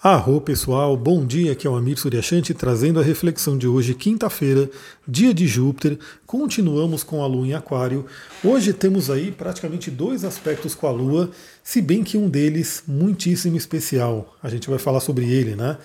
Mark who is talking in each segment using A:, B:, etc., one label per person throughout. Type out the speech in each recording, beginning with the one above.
A: Arro pessoal, bom dia, aqui é o Amir Suryashanti trazendo a reflexão de hoje, quinta-feira, dia de Júpiter. Continuamos com a Lua em Aquário. Hoje temos aí praticamente dois aspectos com a Lua, se bem que um deles muitíssimo especial. A gente vai falar sobre ele, né?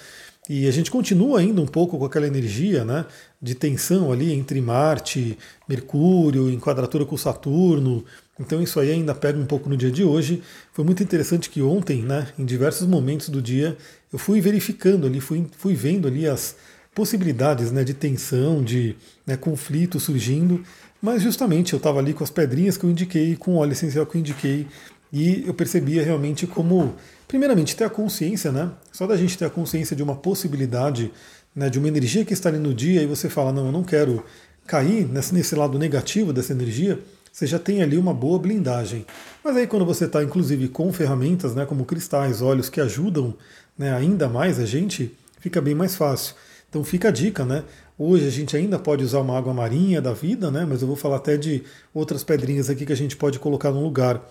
A: E a gente continua ainda um pouco com aquela energia né, de tensão ali entre Marte, Mercúrio, em quadratura com Saturno, então isso aí ainda pega um pouco no dia de hoje. Foi muito interessante que ontem, né, em diversos momentos do dia, eu fui verificando ali, fui, fui vendo ali as possibilidades né, de tensão, de né, conflito surgindo, mas justamente eu estava ali com as pedrinhas que eu indiquei, com o óleo essencial que eu indiquei, e eu percebia realmente como, primeiramente, ter a consciência, né? Só da gente ter a consciência de uma possibilidade, né, de uma energia que está ali no dia, e você fala, não, eu não quero cair nesse, nesse lado negativo dessa energia, você já tem ali uma boa blindagem. Mas aí quando você está, inclusive, com ferramentas, né, como cristais, óleos que ajudam né, ainda mais a gente, fica bem mais fácil. Então fica a dica, né? Hoje a gente ainda pode usar uma água marinha da vida, né? Mas eu vou falar até de outras pedrinhas aqui que a gente pode colocar no lugar.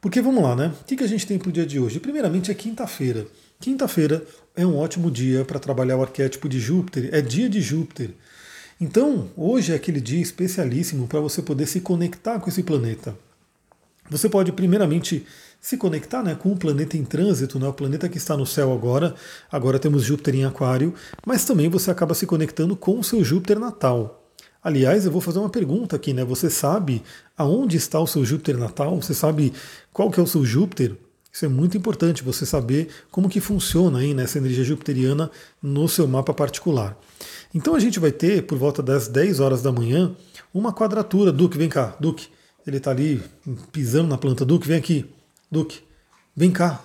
A: Porque vamos lá, né? O que a gente tem para o dia de hoje? Primeiramente é quinta-feira. Quinta-feira é um ótimo dia para trabalhar o arquétipo de Júpiter, é dia de Júpiter. Então, hoje é aquele dia especialíssimo para você poder se conectar com esse planeta. Você pode, primeiramente, se conectar né, com o planeta em trânsito, né, o planeta que está no céu agora. Agora temos Júpiter em Aquário, mas também você acaba se conectando com o seu Júpiter natal. Aliás, eu vou fazer uma pergunta aqui, né? Você sabe aonde está o seu Júpiter natal? Você sabe qual que é o seu Júpiter? Isso é muito importante, você saber como que funciona aí nessa energia jupiteriana no seu mapa particular. Então a gente vai ter, por volta das 10 horas da manhã, uma quadratura. Duque, vem cá. Duque, ele está ali pisando na planta. Duque, vem aqui. Duque, vem cá.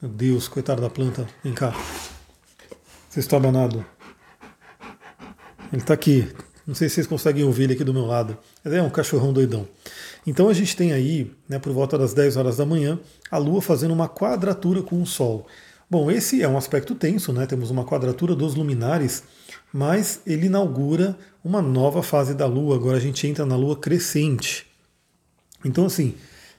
A: Meu Deus, coitado da planta. Vem cá. Você está abanado. Ele está aqui. Não sei se vocês conseguem ouvir ele aqui do meu lado. É um cachorrão doidão. Então a gente tem aí, né, por volta das 10 horas da manhã, a Lua fazendo uma quadratura com o Sol. Bom, esse é um aspecto tenso, né? Temos uma quadratura dos luminares mas ele inaugura uma nova fase da Lua. Agora a gente entra na Lua crescente. Então, assim,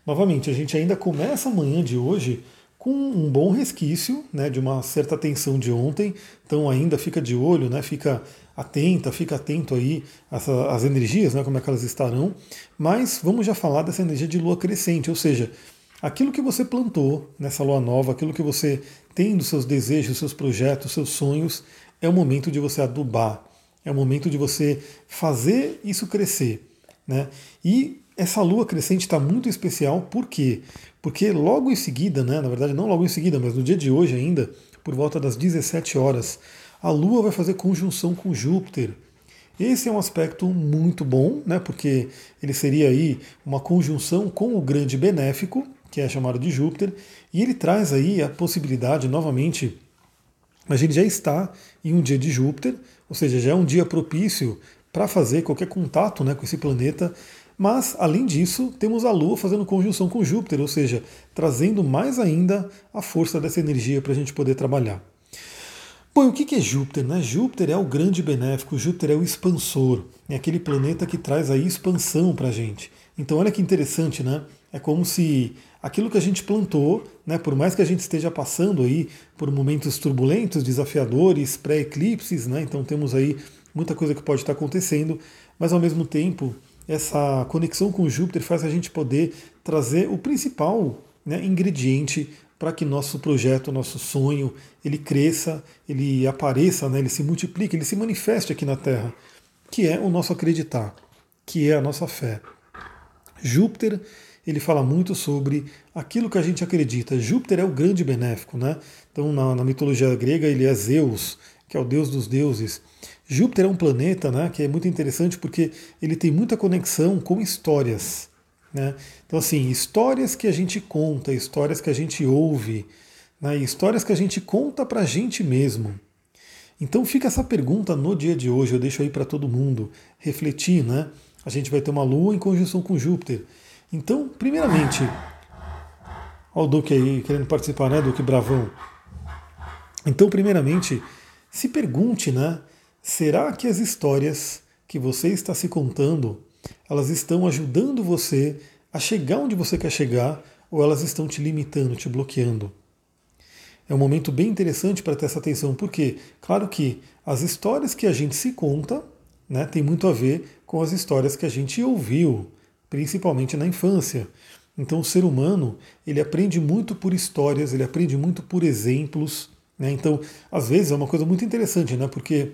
A: novamente, a gente ainda começa amanhã de hoje com um bom resquício né, de uma certa tensão de ontem. Então, ainda fica de olho, né, fica atenta, fica atento aí às, energias, né, como é que elas estarão. Mas vamos já falar dessa energia de Lua crescente, ou seja, aquilo que você plantou nessa lua nova, aquilo que você tem dos seus desejos, seus projetos, seus sonhos, é o momento de você adubar, é o momento de você fazer isso crescer. Né? E essa lua crescente está muito especial, por quê? Porque logo em seguida, né, na verdade não logo em seguida, mas no dia de hoje ainda, por volta das 17 horas, a Lua vai fazer conjunção com Júpiter. Esse é um aspecto muito bom, né, porque ele seria aí uma conjunção com o grande benéfico, que é chamado de Júpiter, e ele traz aí a possibilidade novamente a gente já está em um dia de Júpiter, ou seja, já é um dia propício para fazer qualquer contato né, com esse planeta. Mas, além disso, temos a Lua fazendo conjunção com Júpiter, ou seja, trazendo mais ainda a força dessa energia para a gente poder trabalhar. Bom, o que é Júpiter? Né? Júpiter é o grande benéfico, Júpiter é o expansor, é aquele planeta que traz a expansão para a gente. Então, olha que interessante, né? É como se aquilo que a gente plantou, né, por mais que a gente esteja passando aí por momentos turbulentos, desafiadores, pré-eclipses, né, então temos aí muita coisa que pode estar acontecendo, mas ao mesmo tempo essa conexão com Júpiter faz a gente poder trazer o principal né, ingrediente para que nosso projeto, nosso sonho, ele cresça, ele apareça, né, ele se multiplique, ele se manifeste aqui na Terra, que é o nosso acreditar, que é a nossa fé. Júpiter ele fala muito sobre aquilo que a gente acredita. Júpiter é o grande benéfico, né? Então, na, na mitologia grega, ele é Zeus, que é o deus dos deuses. Júpiter é um planeta né, que é muito interessante porque ele tem muita conexão com histórias. Né? Então, assim, histórias que a gente conta, histórias que a gente ouve, né, histórias que a gente conta para a gente mesmo. Então fica essa pergunta no dia de hoje, eu deixo aí para todo mundo refletir, né? A gente vai ter uma lua em conjunção com Júpiter. Então, primeiramente, olha o Duque aí querendo participar, né, Duque Bravão? Então, primeiramente, se pergunte, né, será que as histórias que você está se contando, elas estão ajudando você a chegar onde você quer chegar ou elas estão te limitando, te bloqueando? é um momento bem interessante para ter essa atenção, porque, claro que as histórias que a gente se conta né, tem muito a ver com as histórias que a gente ouviu, principalmente na infância. Então o ser humano ele aprende muito por histórias, ele aprende muito por exemplos. Né? Então, às vezes é uma coisa muito interessante, né? porque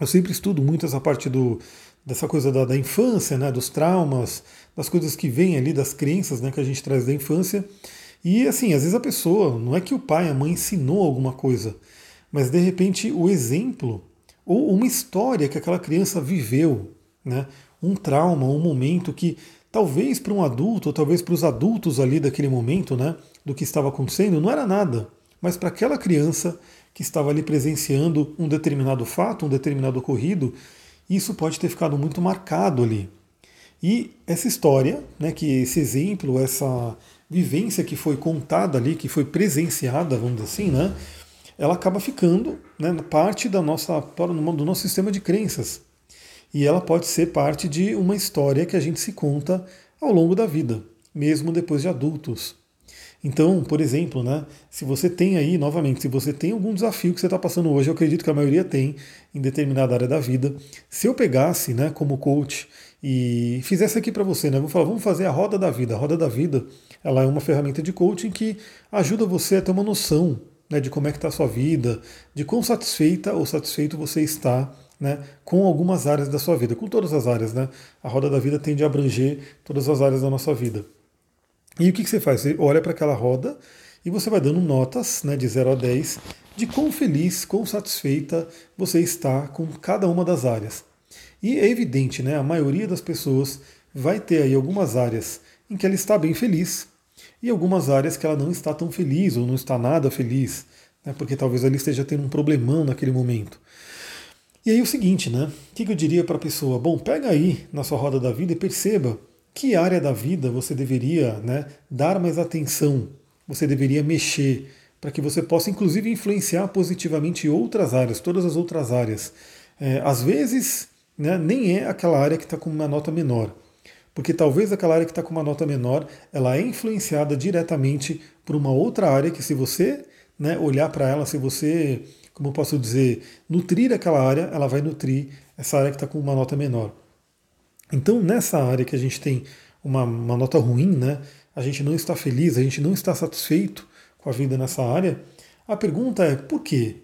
A: eu sempre estudo muito essa parte do, dessa coisa da, da infância, né? dos traumas, das coisas que vêm ali, das crenças né? que a gente traz da infância. E assim, às vezes a pessoa, não é que o pai, a mãe ensinou alguma coisa, mas de repente o exemplo ou uma história que aquela criança viveu, né? um trauma, um momento que talvez para um adulto, ou talvez para os adultos ali daquele momento, né, do que estava acontecendo, não era nada, mas para aquela criança que estava ali presenciando um determinado fato, um determinado ocorrido, isso pode ter ficado muito marcado ali. E essa história, né, que esse exemplo, essa vivência que foi contada ali, que foi presenciada, vamos dizer assim, né, ela acaba ficando né, parte da nossa, do nosso sistema de crenças e ela pode ser parte de uma história que a gente se conta ao longo da vida, mesmo depois de adultos. Então, por exemplo, né, se você tem aí, novamente, se você tem algum desafio que você está passando hoje, eu acredito que a maioria tem em determinada área da vida. Se eu pegasse né, como coach e fizesse aqui para você, né, vou falar, vamos fazer a roda da vida. A roda da vida ela é uma ferramenta de coaching que ajuda você a ter uma noção né, de como é que está a sua vida, de quão satisfeita ou satisfeito você está né, com algumas áreas da sua vida, com todas as áreas. Né? A roda da vida tende a abranger todas as áreas da nossa vida. E o que, que você faz? Você olha para aquela roda e você vai dando notas né, de 0 a 10 de quão feliz, quão satisfeita você está com cada uma das áreas. E é evidente, né, a maioria das pessoas vai ter aí algumas áreas em que ela está bem feliz e algumas áreas que ela não está tão feliz ou não está nada feliz, né, porque talvez ela esteja tendo um problemão naquele momento. E aí o seguinte, né? O que eu diria para a pessoa? Bom, pega aí na sua roda da vida e perceba que área da vida você deveria né, dar mais atenção, você deveria mexer, para que você possa inclusive influenciar positivamente outras áreas, todas as outras áreas. É, às vezes, né, nem é aquela área que está com uma nota menor, porque talvez aquela área que está com uma nota menor, ela é influenciada diretamente por uma outra área que se você né, olhar para ela, se você como posso dizer, nutrir aquela área, ela vai nutrir essa área que está com uma nota menor. Então, nessa área que a gente tem uma, uma nota ruim, né, a gente não está feliz, a gente não está satisfeito com a vida nessa área, a pergunta é por quê?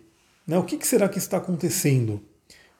A: Né, o que, que será que está acontecendo?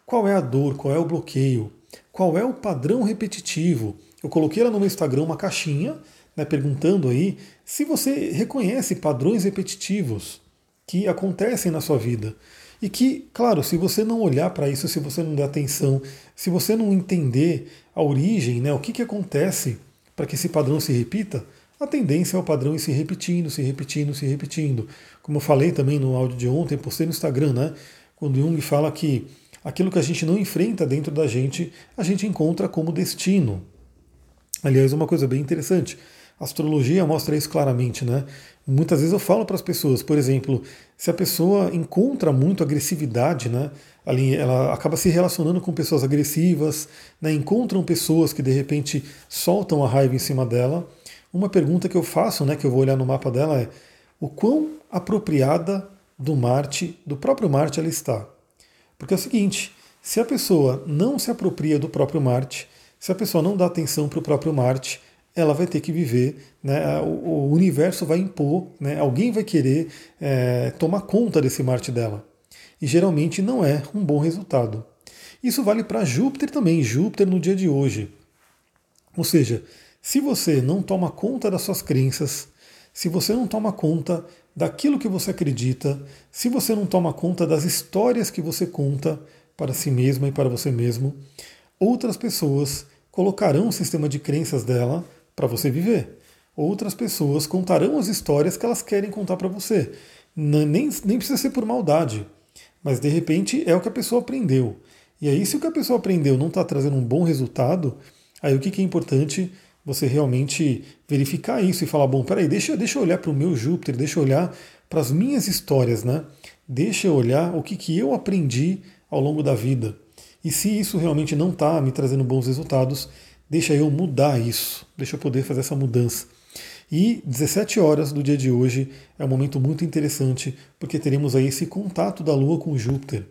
A: Qual é a dor? Qual é o bloqueio? Qual é o padrão repetitivo? Eu coloquei lá no meu Instagram uma caixinha né, perguntando aí se você reconhece padrões repetitivos que acontecem na sua vida. E que, claro, se você não olhar para isso, se você não der atenção, se você não entender a origem, né, o que, que acontece para que esse padrão se repita, a tendência é o padrão ir se repetindo, se repetindo, se repetindo. Como eu falei também no áudio de ontem, postei no Instagram, né? Quando Jung fala que aquilo que a gente não enfrenta dentro da gente, a gente encontra como destino. Aliás, uma coisa bem interessante. A astrologia mostra isso claramente, né? Muitas vezes eu falo para as pessoas, por exemplo, se a pessoa encontra muito agressividade, né, ali ela acaba se relacionando com pessoas agressivas, né, encontram pessoas que de repente soltam a raiva em cima dela. Uma pergunta que eu faço, né, que eu vou olhar no mapa dela é o quão apropriada do Marte, do próprio Marte ela está. Porque é o seguinte, se a pessoa não se apropria do próprio Marte, se a pessoa não dá atenção para o próprio Marte, ela vai ter que viver, né, o, o universo vai impor, né, alguém vai querer é, tomar conta desse Marte dela. E geralmente não é um bom resultado. Isso vale para Júpiter também, Júpiter no dia de hoje. Ou seja, se você não toma conta das suas crenças, se você não toma conta daquilo que você acredita, se você não toma conta das histórias que você conta para si mesma e para você mesmo, outras pessoas colocarão o sistema de crenças dela para você viver. Outras pessoas contarão as histórias que elas querem contar para você. Nem, nem precisa ser por maldade, mas de repente é o que a pessoa aprendeu. E aí, se o que a pessoa aprendeu não está trazendo um bom resultado, aí o que, que é importante você realmente verificar isso e falar: bom, peraí, deixa, deixa eu olhar para o meu Júpiter, deixa eu olhar para as minhas histórias, né? Deixa eu olhar o que, que eu aprendi ao longo da vida. E se isso realmente não está me trazendo bons resultados, deixa eu mudar isso, deixa eu poder fazer essa mudança. E 17 horas do dia de hoje é um momento muito interessante, porque teremos aí esse contato da Lua com Júpiter.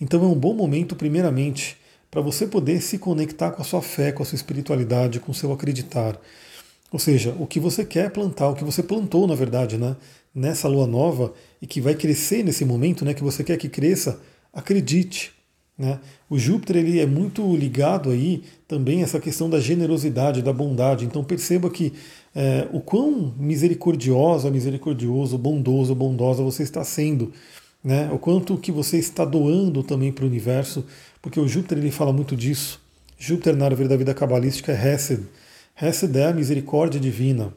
A: Então é um bom momento, primeiramente, para você poder se conectar com a sua fé, com a sua espiritualidade, com o seu acreditar. Ou seja, o que você quer plantar, o que você plantou, na verdade, né, nessa lua nova e que vai crescer nesse momento, né, que você quer que cresça, acredite. Né? O Júpiter ele é muito ligado aí também a essa questão da generosidade, da bondade. Então perceba que é, o quão misericordiosa, misericordioso, bondoso, bondosa você está sendo, né? O quanto que você está doando também para o universo, porque o Júpiter ele fala muito disso. Júpiter na árvore da vida cabalística é Hesed. Hesed é a misericórdia divina.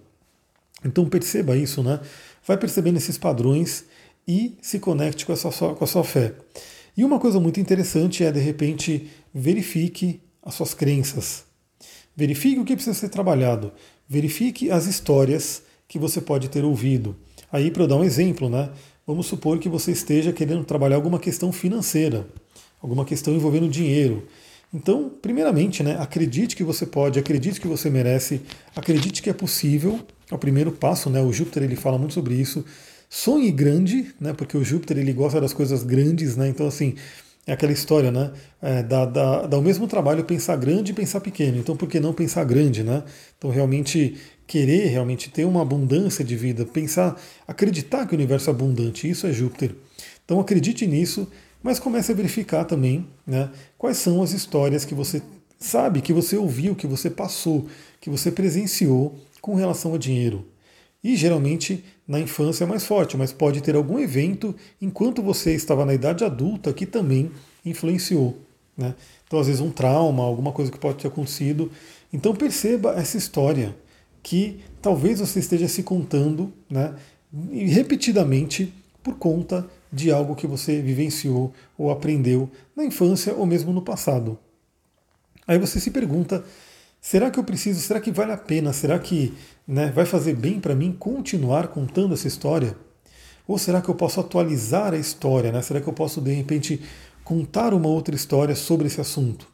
A: Então perceba isso, né? Vai percebendo esses padrões e se conecte com com a sua fé. E uma coisa muito interessante é, de repente, verifique as suas crenças. Verifique o que precisa ser trabalhado. Verifique as histórias que você pode ter ouvido. Aí, para eu dar um exemplo, né? Vamos supor que você esteja querendo trabalhar alguma questão financeira, alguma questão envolvendo dinheiro. Então, primeiramente, né, acredite que você pode, acredite que você merece, acredite que é possível. É o primeiro passo, né? O Júpiter ele fala muito sobre isso. Sonhe grande, né? Porque o Júpiter ele gosta das coisas grandes, né? Então, assim, é aquela história, né? É, dá, dá, dá o mesmo trabalho pensar grande e pensar pequeno. Então, por que não pensar grande, né? Então, realmente querer realmente ter uma abundância de vida, pensar, acreditar que o universo é abundante, isso é Júpiter. Então, acredite nisso mas comece a verificar também né, quais são as histórias que você sabe, que você ouviu, que você passou, que você presenciou com relação a dinheiro. E geralmente na infância é mais forte, mas pode ter algum evento enquanto você estava na idade adulta que também influenciou. Né? Então, às vezes, um trauma, alguma coisa que pode ter acontecido. Então, perceba essa história que talvez você esteja se contando né, repetidamente por conta de algo que você vivenciou ou aprendeu na infância ou mesmo no passado. Aí você se pergunta: será que eu preciso? Será que vale a pena? Será que né, vai fazer bem para mim continuar contando essa história? Ou será que eu posso atualizar a história? Né? Será que eu posso, de repente, contar uma outra história sobre esse assunto?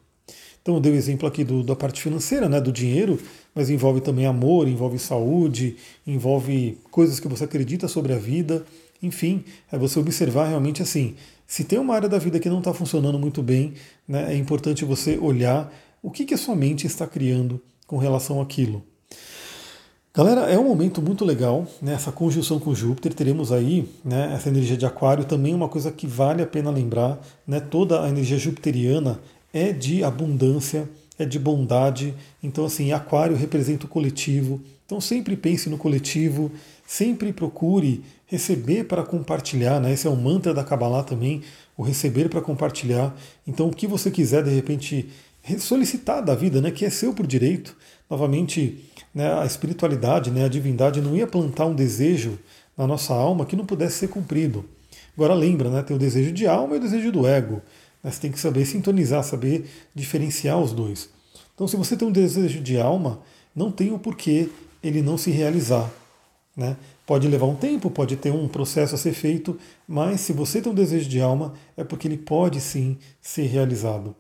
A: Então eu dei o exemplo aqui do, da parte financeira, né, do dinheiro, mas envolve também amor, envolve saúde, envolve coisas que você acredita sobre a vida. Enfim, é você observar realmente assim, se tem uma área da vida que não está funcionando muito bem, né, é importante você olhar o que, que a sua mente está criando com relação àquilo. Galera, é um momento muito legal, né, conjunção com Júpiter, teremos aí né, essa energia de aquário, também uma coisa que vale a pena lembrar, né, toda a energia jupiteriana é de abundância, é de bondade, então assim, aquário representa o coletivo, então sempre pense no coletivo, sempre procure receber para compartilhar, né? Esse é o mantra da Kabbalah também, o receber para compartilhar. Então, o que você quiser, de repente, solicitar da vida, né? Que é seu por direito. Novamente, né, a espiritualidade, né, a divindade não ia plantar um desejo na nossa alma que não pudesse ser cumprido. Agora lembra, né, tem o desejo de alma e o desejo do ego. Né, você tem que saber sintonizar, saber diferenciar os dois. Então, se você tem um desejo de alma, não tem o porquê ele não se realizar. Né? Pode levar um tempo, pode ter um processo a ser feito, mas se você tem um desejo de alma, é porque ele pode sim ser realizado.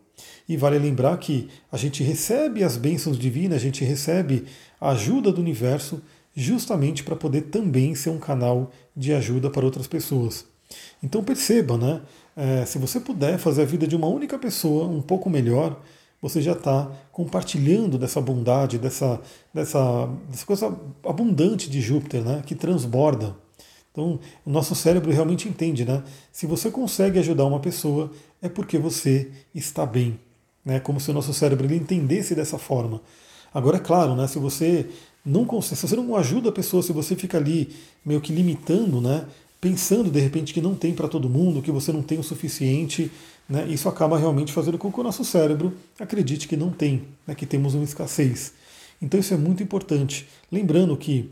A: E vale lembrar que a gente recebe as bênçãos divinas, a gente recebe a ajuda do universo justamente para poder também ser um canal de ajuda para outras pessoas. Então perceba, né? É, se você puder fazer a vida de uma única pessoa um pouco melhor, você já está compartilhando dessa bondade, dessa, dessa, dessa coisa abundante de Júpiter, né, que transborda. Então, o nosso cérebro realmente entende, né? Se você consegue ajudar uma pessoa, é porque você está bem, né? Como se o nosso cérebro ele entendesse dessa forma. Agora, é claro, né? Se você não consegue, se você não ajuda a pessoa, se você fica ali meio que limitando, né? Pensando de repente que não tem para todo mundo, que você não tem o suficiente, né, isso acaba realmente fazendo com que o nosso cérebro acredite que não tem, né, que temos uma escassez. Então isso é muito importante. Lembrando que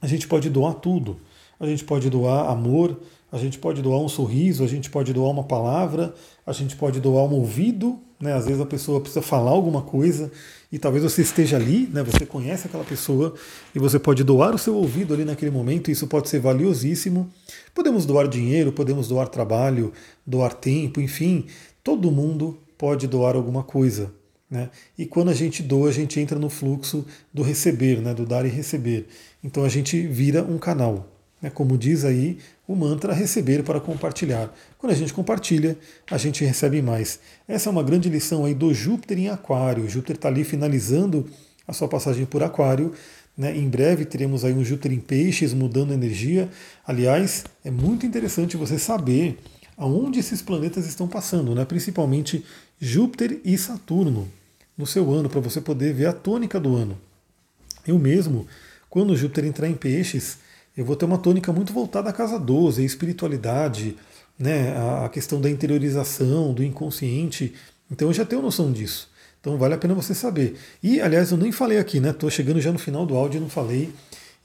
A: a gente pode doar tudo. A gente pode doar amor, a gente pode doar um sorriso, a gente pode doar uma palavra, a gente pode doar um ouvido, né? Às vezes a pessoa precisa falar alguma coisa e talvez você esteja ali, né? Você conhece aquela pessoa e você pode doar o seu ouvido ali naquele momento, isso pode ser valiosíssimo. Podemos doar dinheiro, podemos doar trabalho, doar tempo, enfim, todo mundo pode doar alguma coisa. Né? E quando a gente doa, a gente entra no fluxo do receber, né? do dar e receber. Então a gente vira um canal. Né? Como diz aí o mantra, receber para compartilhar. Quando a gente compartilha, a gente recebe mais. Essa é uma grande lição aí do Júpiter em Aquário. Júpiter está ali finalizando a sua passagem por Aquário. Né? Em breve teremos aí um Júpiter em Peixes mudando energia. Aliás, é muito interessante você saber aonde esses planetas estão passando, né? principalmente Júpiter e Saturno no seu ano, para você poder ver a tônica do ano. Eu mesmo, quando Júpiter entrar em peixes, eu vou ter uma tônica muito voltada à casa 12, à espiritualidade, né, a questão da interiorização, do inconsciente. Então eu já tenho noção disso. Então vale a pena você saber. E, aliás, eu nem falei aqui, né? Estou chegando já no final do áudio e não falei.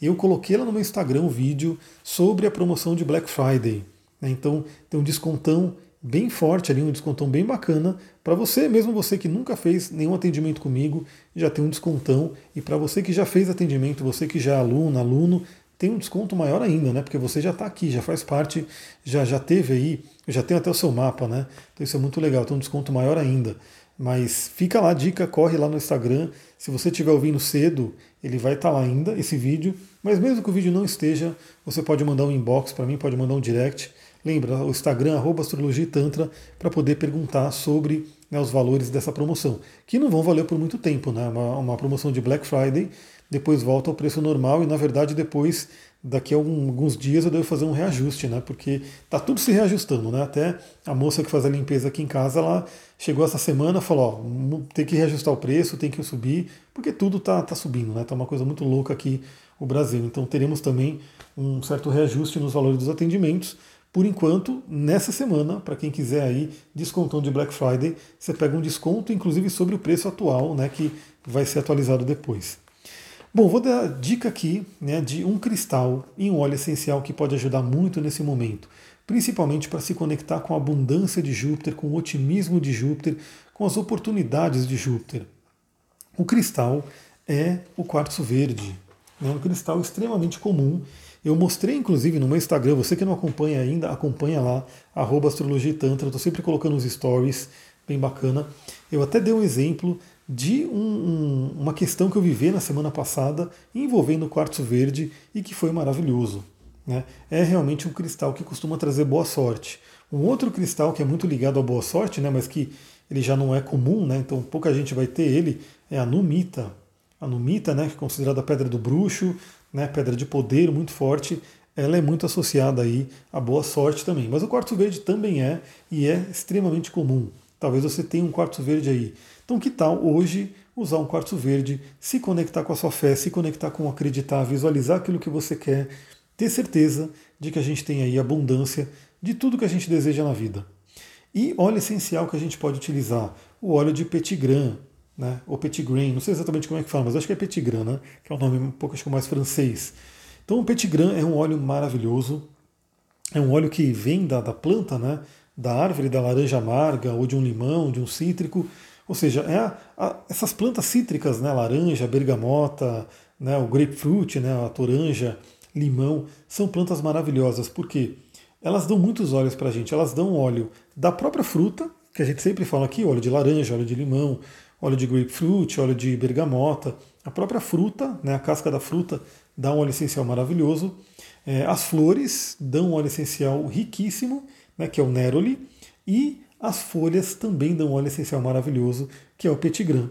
A: Eu coloquei lá no meu Instagram um vídeo sobre a promoção de Black Friday. Né? Então tem um descontão bem forte ali, um descontão bem bacana para você, mesmo você que nunca fez nenhum atendimento comigo, já tem um descontão. E para você que já fez atendimento, você que já é aluno, aluno, tem um desconto maior ainda, né? Porque você já está aqui, já faz parte, já, já teve aí, já tem até o seu mapa, né? Então isso é muito legal, tem um desconto maior ainda. Mas fica lá, dica, corre lá no Instagram. Se você estiver ouvindo cedo, ele vai estar tá lá ainda, esse vídeo. Mas mesmo que o vídeo não esteja, você pode mandar um inbox para mim, pode mandar um direct Lembra, o Instagram, arroba Astrologia Tantra, para poder perguntar sobre né, os valores dessa promoção, que não vão valer por muito tempo, né? Uma, uma, promoção de Black Friday, depois volta ao preço normal e, na verdade, depois, daqui a alguns dias, eu devo fazer um reajuste, né? Porque tá tudo se reajustando, né? Até a moça que faz a limpeza aqui em casa, ela chegou essa semana e falou: ó, tem que reajustar o preço, tem que subir, porque tudo tá, tá subindo, né? Tá uma coisa muito louca aqui o Brasil. Então teremos também um certo reajuste nos valores dos atendimentos por enquanto, nessa semana, para quem quiser aí, descontão de Black Friday, você pega um desconto, inclusive sobre o preço atual, né, que vai ser atualizado depois. Bom, vou dar dica aqui né, de um cristal e um óleo essencial que pode ajudar muito nesse momento, principalmente para se conectar com a abundância de Júpiter, com o otimismo de Júpiter, com as oportunidades de Júpiter. O cristal é o quartzo verde, né, um cristal extremamente comum eu mostrei, inclusive, no meu Instagram, você que não acompanha ainda, acompanha lá, astrologia e tantra, estou sempre colocando uns stories, bem bacana. Eu até dei um exemplo de um, um, uma questão que eu vivi na semana passada envolvendo o quartzo verde e que foi maravilhoso. Né? É realmente um cristal que costuma trazer boa sorte. Um outro cristal que é muito ligado à boa sorte, né, mas que ele já não é comum, né, então pouca gente vai ter ele, é a numita. A numita, né, que é considerada a pedra do bruxo, né, pedra de poder muito forte, ela é muito associada aí à boa sorte também. Mas o quartzo verde também é e é extremamente comum. Talvez você tenha um quartzo verde aí. Então que tal hoje usar um quartzo verde, se conectar com a sua fé, se conectar com acreditar, visualizar aquilo que você quer, ter certeza de que a gente tem aí abundância de tudo que a gente deseja na vida. E óleo essencial que a gente pode utilizar, o óleo de petigram, né? ou petit grain, não sei exatamente como é que fala, mas acho que é petit grain, né? que é um nome um pouco acho que mais francês. Então o petit grain é um óleo maravilhoso, é um óleo que vem da, da planta, né? Da árvore da laranja amarga, ou de um limão, de um cítrico, ou seja, é a, a, essas plantas cítricas, né? laranja, bergamota, né? o grapefruit, né? a toranja, limão, são plantas maravilhosas, porque elas dão muitos óleos para a gente, elas dão óleo da própria fruta, que a gente sempre fala aqui, óleo de laranja, óleo de limão, óleo de grapefruit, óleo de bergamota, a própria fruta, né, a casca da fruta dá um óleo essencial maravilhoso. É, as flores dão um óleo essencial riquíssimo, né, que é o neroli, e as folhas também dão um óleo essencial maravilhoso, que é o petigram.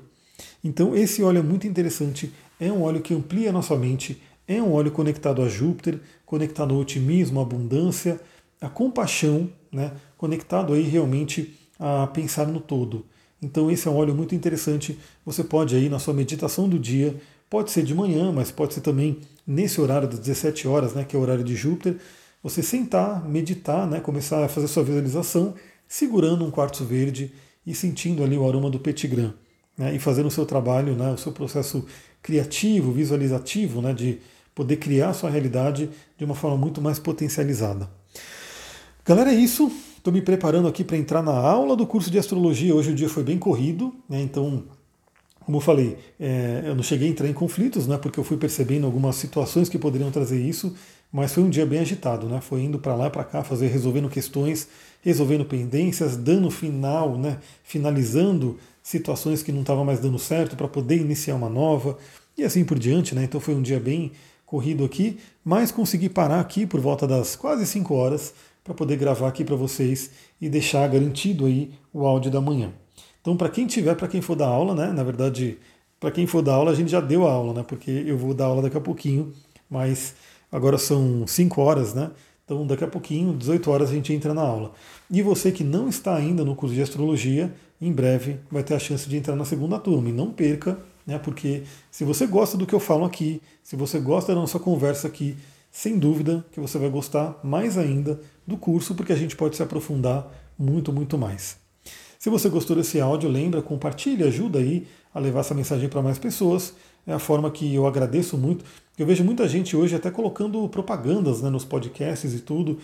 A: Então esse óleo é muito interessante, é um óleo que amplia a nossa mente, é um óleo conectado a Júpiter, conectado ao otimismo, à abundância, à compaixão, né, conectado aí realmente a pensar no todo. Então esse é um óleo muito interessante. Você pode aí na sua meditação do dia, pode ser de manhã, mas pode ser também nesse horário das 17 horas, né, que é o horário de Júpiter, você sentar, meditar, né, começar a fazer sua visualização, segurando um quartzo verde e sentindo ali o aroma do petigram, né, e fazendo o seu trabalho, né, o seu processo criativo, visualizativo, né, de poder criar a sua realidade de uma forma muito mais potencializada. Galera, é isso. Estou me preparando aqui para entrar na aula do curso de astrologia. Hoje o dia foi bem corrido, né? então, como eu falei, é, eu não cheguei a entrar em conflitos, né? porque eu fui percebendo algumas situações que poderiam trazer isso, mas foi um dia bem agitado, né? Foi indo para lá para cá, fazer resolvendo questões, resolvendo pendências, dando final, né? Finalizando situações que não estavam mais dando certo para poder iniciar uma nova e assim por diante, né? Então foi um dia bem corrido aqui, mas consegui parar aqui por volta das quase 5 horas para poder gravar aqui para vocês e deixar garantido aí o áudio da manhã. Então, para quem tiver, para quem for dar aula, né? Na verdade, para quem for dar aula, a gente já deu a aula, né? Porque eu vou dar aula daqui a pouquinho, mas Agora são 5 horas, né? Então daqui a pouquinho, 18 horas, a gente entra na aula. E você que não está ainda no curso de astrologia, em breve vai ter a chance de entrar na segunda turma. E não perca, né? Porque se você gosta do que eu falo aqui, se você gosta da nossa conversa aqui, sem dúvida que você vai gostar mais ainda do curso, porque a gente pode se aprofundar muito, muito mais. Se você gostou desse áudio, lembra, compartilhe, ajuda aí a levar essa mensagem para mais pessoas. É a forma que eu agradeço muito. Eu vejo muita gente hoje até colocando propagandas né, nos podcasts e tudo.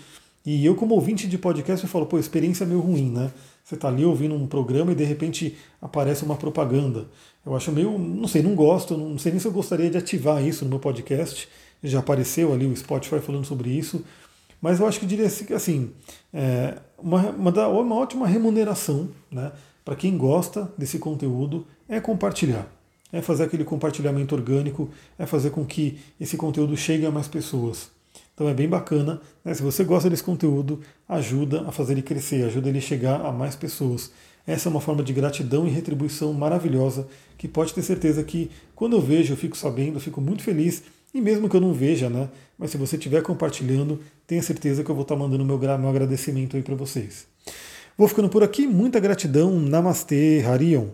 A: E eu, como ouvinte de podcast, eu falo, pô, experiência meio ruim, né? Você está ali ouvindo um programa e de repente aparece uma propaganda. Eu acho meio, não sei, não gosto, não sei nem se eu gostaria de ativar isso no meu podcast. Já apareceu ali o Spotify falando sobre isso. Mas eu acho que diria assim, é uma, uma, uma ótima remuneração né, para quem gosta desse conteúdo é compartilhar é fazer aquele compartilhamento orgânico, é fazer com que esse conteúdo chegue a mais pessoas. Então é bem bacana. Né? Se você gosta desse conteúdo, ajuda a fazer ele crescer, ajuda ele a chegar a mais pessoas. Essa é uma forma de gratidão e retribuição maravilhosa que pode ter certeza que quando eu vejo, eu fico sabendo, eu fico muito feliz. E mesmo que eu não veja, né? Mas se você estiver compartilhando, tenha certeza que eu vou estar mandando meu, meu agradecimento aí para vocês. Vou ficando por aqui. Muita gratidão. Namastê, Harion.